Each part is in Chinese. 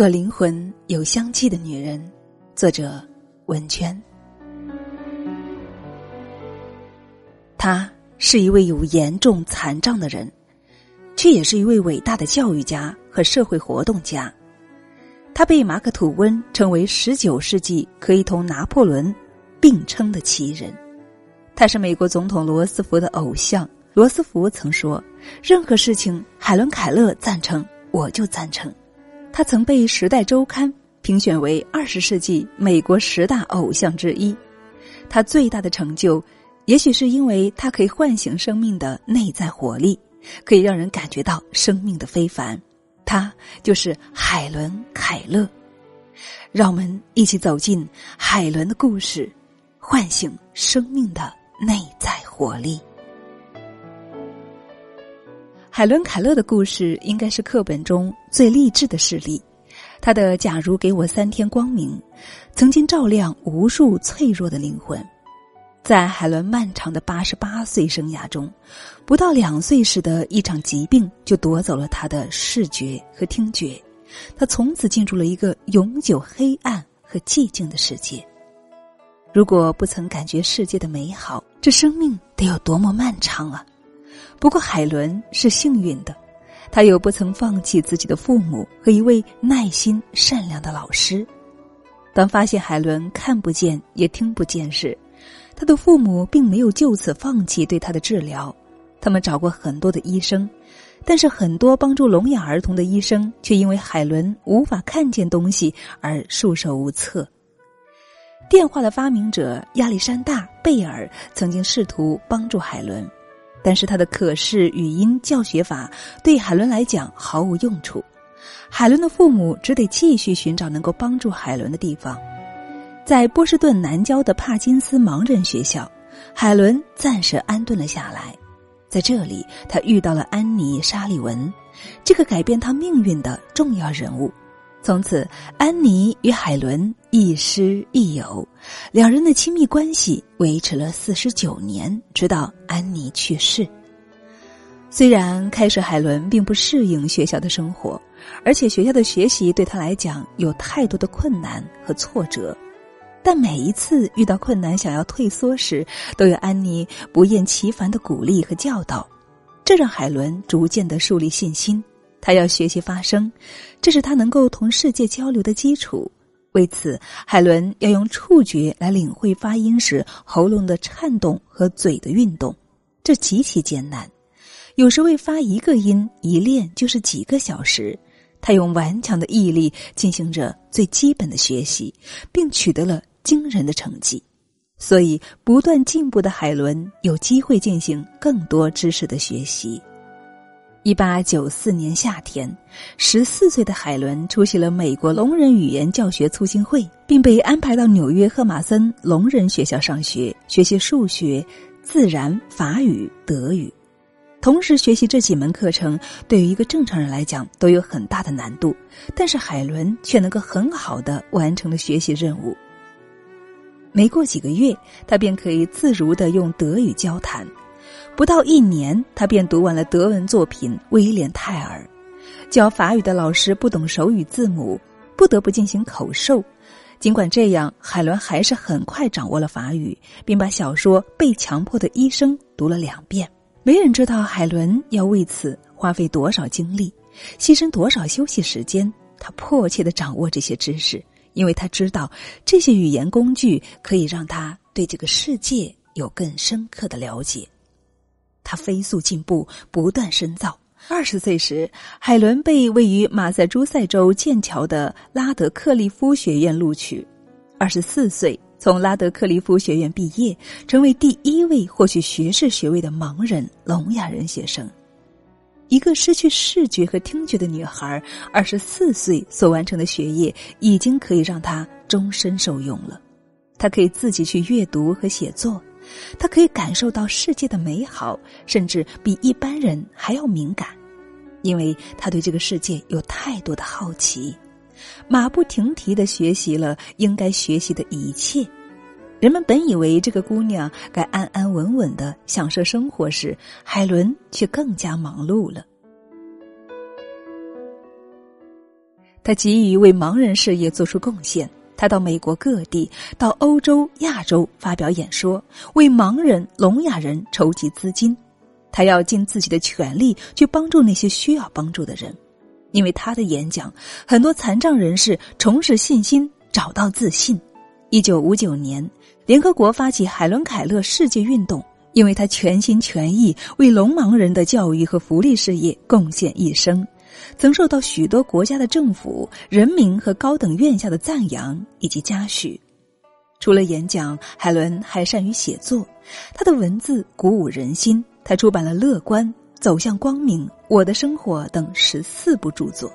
做灵魂有香气的女人，作者文娟。她是一位有严重残障的人，却也是一位伟大的教育家和社会活动家。他被马克吐温称为十九世纪可以同拿破仑并称的奇人。他是美国总统罗斯福的偶像。罗斯福曾说：“任何事情，海伦·凯勒赞成，我就赞成。”他曾被《时代周刊》评选为二十世纪美国十大偶像之一。他最大的成就，也许是因为他可以唤醒生命的内在活力，可以让人感觉到生命的非凡。他就是海伦·凯勒。让我们一起走进海伦的故事，唤醒生命的内在活力。海伦·凯勒的故事应该是课本中最励志的事例。他的“假如给我三天光明”，曾经照亮无数脆弱的灵魂。在海伦漫长的八十八岁生涯中，不到两岁时的一场疾病就夺走了他的视觉和听觉，他从此进入了一个永久黑暗和寂静的世界。如果不曾感觉世界的美好，这生命得有多么漫长啊！不过，海伦是幸运的，她有不曾放弃自己的父母和一位耐心善良的老师。当发现海伦看不见也听不见时，他的父母并没有就此放弃对他的治疗。他们找过很多的医生，但是很多帮助聋哑儿童的医生却因为海伦无法看见东西而束手无策。电话的发明者亚历山大·贝尔曾经试图帮助海伦。但是他的可视语音教学法对海伦来讲毫无用处，海伦的父母只得继续寻找能够帮助海伦的地方。在波士顿南郊的帕金斯盲人学校，海伦暂时安顿了下来。在这里，他遇到了安妮·沙利文，这个改变他命运的重要人物。从此，安妮与海伦亦师亦友，两人的亲密关系维持了四十九年，直到安妮去世。虽然开始海伦并不适应学校的生活，而且学校的学习对他来讲有太多的困难和挫折，但每一次遇到困难想要退缩时，都有安妮不厌其烦的鼓励和教导，这让海伦逐渐的树立信心。他要学习发声，这是他能够同世界交流的基础。为此，海伦要用触觉来领会发音时喉咙的颤动和嘴的运动，这极其艰难。有时为发一个音，一练就是几个小时。他用顽强的毅力进行着最基本的学习，并取得了惊人的成绩。所以，不断进步的海伦有机会进行更多知识的学习。一八九四年夏天，十四岁的海伦出席了美国聋人语言教学促进会，并被安排到纽约赫马森聋人学校上学，学习数学、自然、法语、德语。同时学习这几门课程，对于一个正常人来讲都有很大的难度，但是海伦却能够很好的完成了学习任务。没过几个月，他便可以自如的用德语交谈。不到一年，他便读完了德文作品《威廉泰尔》。教法语的老师不懂手语字母，不得不进行口授。尽管这样，海伦还是很快掌握了法语，并把小说《被强迫的医生》读了两遍。没人知道海伦要为此花费多少精力，牺牲多少休息时间。他迫切的掌握这些知识，因为他知道这些语言工具可以让他对这个世界有更深刻的了解。他飞速进步，不断深造。二十岁时，海伦被位于马萨诸塞州剑桥的拉德克利夫学院录取。二十四岁，从拉德克利夫学院毕业，成为第一位获取学士学位的盲人聋哑人学生。一个失去视觉和听觉的女孩，二十四岁所完成的学业，已经可以让她终身受用了。她可以自己去阅读和写作。他可以感受到世界的美好，甚至比一般人还要敏感，因为他对这个世界有太多的好奇，马不停蹄的学习了应该学习的一切。人们本以为这个姑娘该安安稳稳的享受生活时，海伦却更加忙碌了。他急于为盲人事业做出贡献。他到美国各地、到欧洲、亚洲发表演说，为盲人、聋哑人筹集资金。他要尽自己的全力去帮助那些需要帮助的人，因为他的演讲，很多残障人士重拾信心，找到自信。一九五九年，联合国发起海伦·凯勒世界运动，因为他全心全意为聋盲人的教育和福利事业贡献一生。曾受到许多国家的政府、人民和高等院校的赞扬以及嘉许。除了演讲，海伦还善于写作。他的文字鼓舞人心。他出版了《乐观》《走向光明》《我的生活》等十四部著作，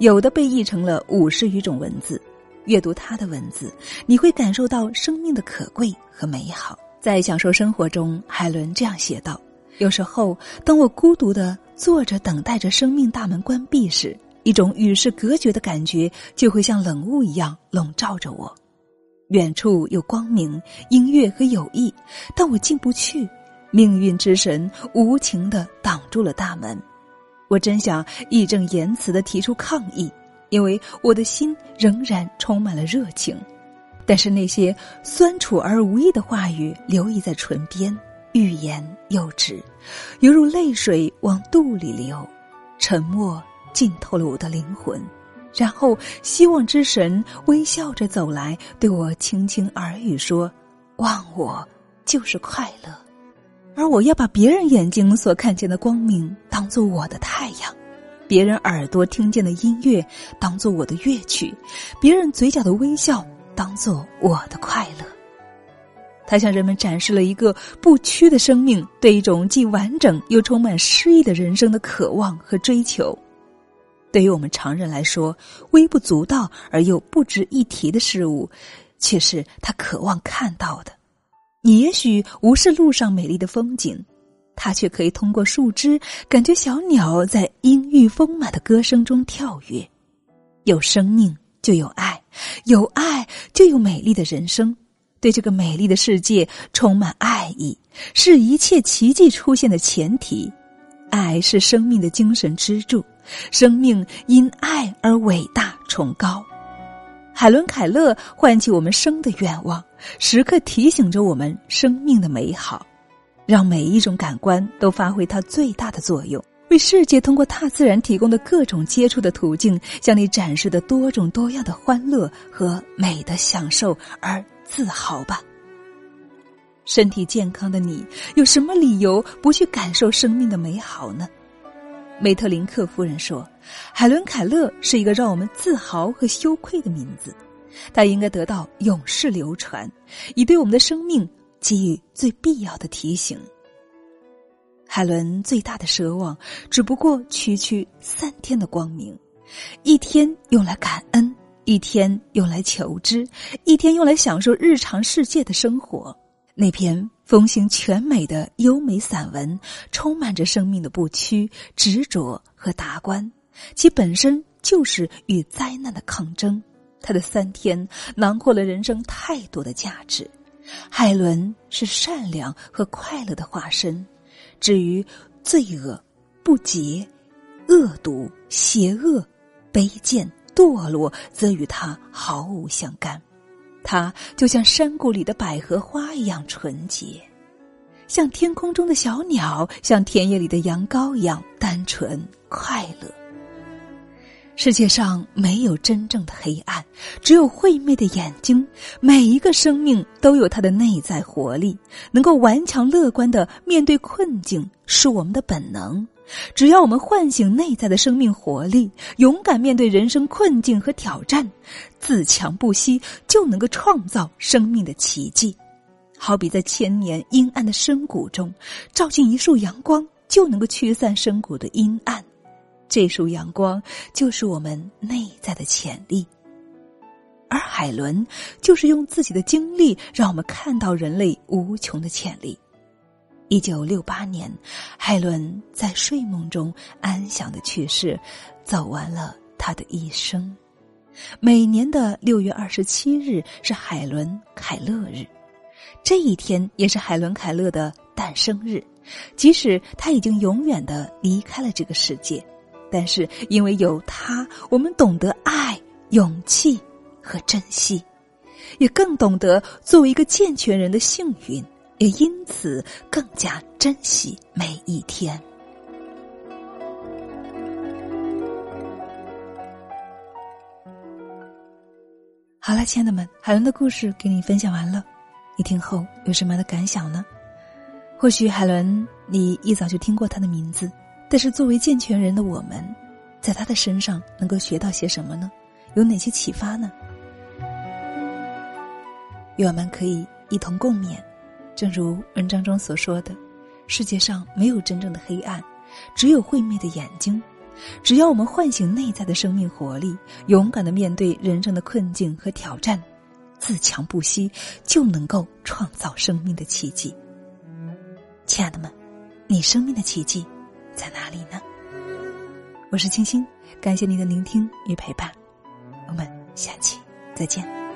有的被译成了五十余种文字。阅读他的文字，你会感受到生命的可贵和美好。在享受生活中，海伦这样写道：“有时候，当我孤独的……”坐着等待着生命大门关闭时，一种与世隔绝的感觉就会像冷雾一样笼罩着我。远处有光明、音乐和友谊，但我进不去。命运之神无情的挡住了大门。我真想义正言辞的提出抗议，因为我的心仍然充满了热情，但是那些酸楚而无意的话语流溢在唇边。欲言又止，犹如泪水往肚里流，沉默浸透了我的灵魂。然后，希望之神微笑着走来，对我轻轻耳语说：“忘我就是快乐。”而我要把别人眼睛所看见的光明当做我的太阳，别人耳朵听见的音乐当做我的乐曲，别人嘴角的微笑当做我的快乐。他向人们展示了一个不屈的生命对一种既完整又充满诗意的人生的渴望和追求。对于我们常人来说，微不足道而又不值一提的事物，却是他渴望看到的。你也许无视路上美丽的风景，他却可以通过树枝感觉小鸟在阴郁丰满的歌声中跳跃。有生命就有爱，有爱就有美丽的人生。对这个美丽的世界充满爱意，是一切奇迹出现的前提。爱是生命的精神支柱，生命因爱而伟大崇高。海伦·凯勒唤起我们生的愿望，时刻提醒着我们生命的美好，让每一种感官都发挥它最大的作用，为世界通过大自然提供的各种接触的途径，向你展示的多种多样的欢乐和美的享受而。自豪吧！身体健康的你，有什么理由不去感受生命的美好呢？梅特林克夫人说：“海伦·凯勒是一个让我们自豪和羞愧的名字，他应该得到永世流传，以对我们的生命给予最必要的提醒。”海伦最大的奢望，只不过区区三天的光明，一天用来感恩。一天用来求知，一天用来享受日常世界的生活。那篇风行全美的优美散文，充满着生命的不屈、执着和达观，其本身就是与灾难的抗争。他的三天囊括了人生太多的价值。海伦是善良和快乐的化身，至于罪恶、不洁、恶毒、邪恶、卑贱。堕落则与他毫无相干，他就像山谷里的百合花一样纯洁，像天空中的小鸟，像田野里的羊羔一样单纯快乐。世界上没有真正的黑暗，只有晦昧的眼睛。每一个生命都有它的内在活力，能够顽强乐观的面对困境，是我们的本能。只要我们唤醒内在的生命活力，勇敢面对人生困境和挑战，自强不息，就能够创造生命的奇迹。好比在千年阴暗的深谷中，照进一束阳光，就能够驱散深谷的阴暗。这束阳光就是我们内在的潜力，而海伦就是用自己的经历，让我们看到人类无穷的潜力。一九六八年，海伦在睡梦中安详的去世，走完了他的一生。每年的六月二十七日是海伦·凯勒日，这一天也是海伦·凯勒的诞生日。即使他已经永远的离开了这个世界，但是因为有他，我们懂得爱、勇气和珍惜，也更懂得作为一个健全人的幸运，也因此更加珍惜每一天。好了，亲爱的们，海伦的故事给你分享完了，你听后有什么样的感想呢？或许海伦你一早就听过他的名字。但是，作为健全人的我们，在他的身上能够学到些什么呢？有哪些启发呢？愿我们可以一同共勉。正如文章中所说的：“世界上没有真正的黑暗，只有会灭的眼睛。只要我们唤醒内在的生命活力，勇敢的面对人生的困境和挑战，自强不息，就能够创造生命的奇迹。”亲爱的们，你生命的奇迹。在哪里呢？我是清新，感谢您的聆听与陪伴，我们下期再见。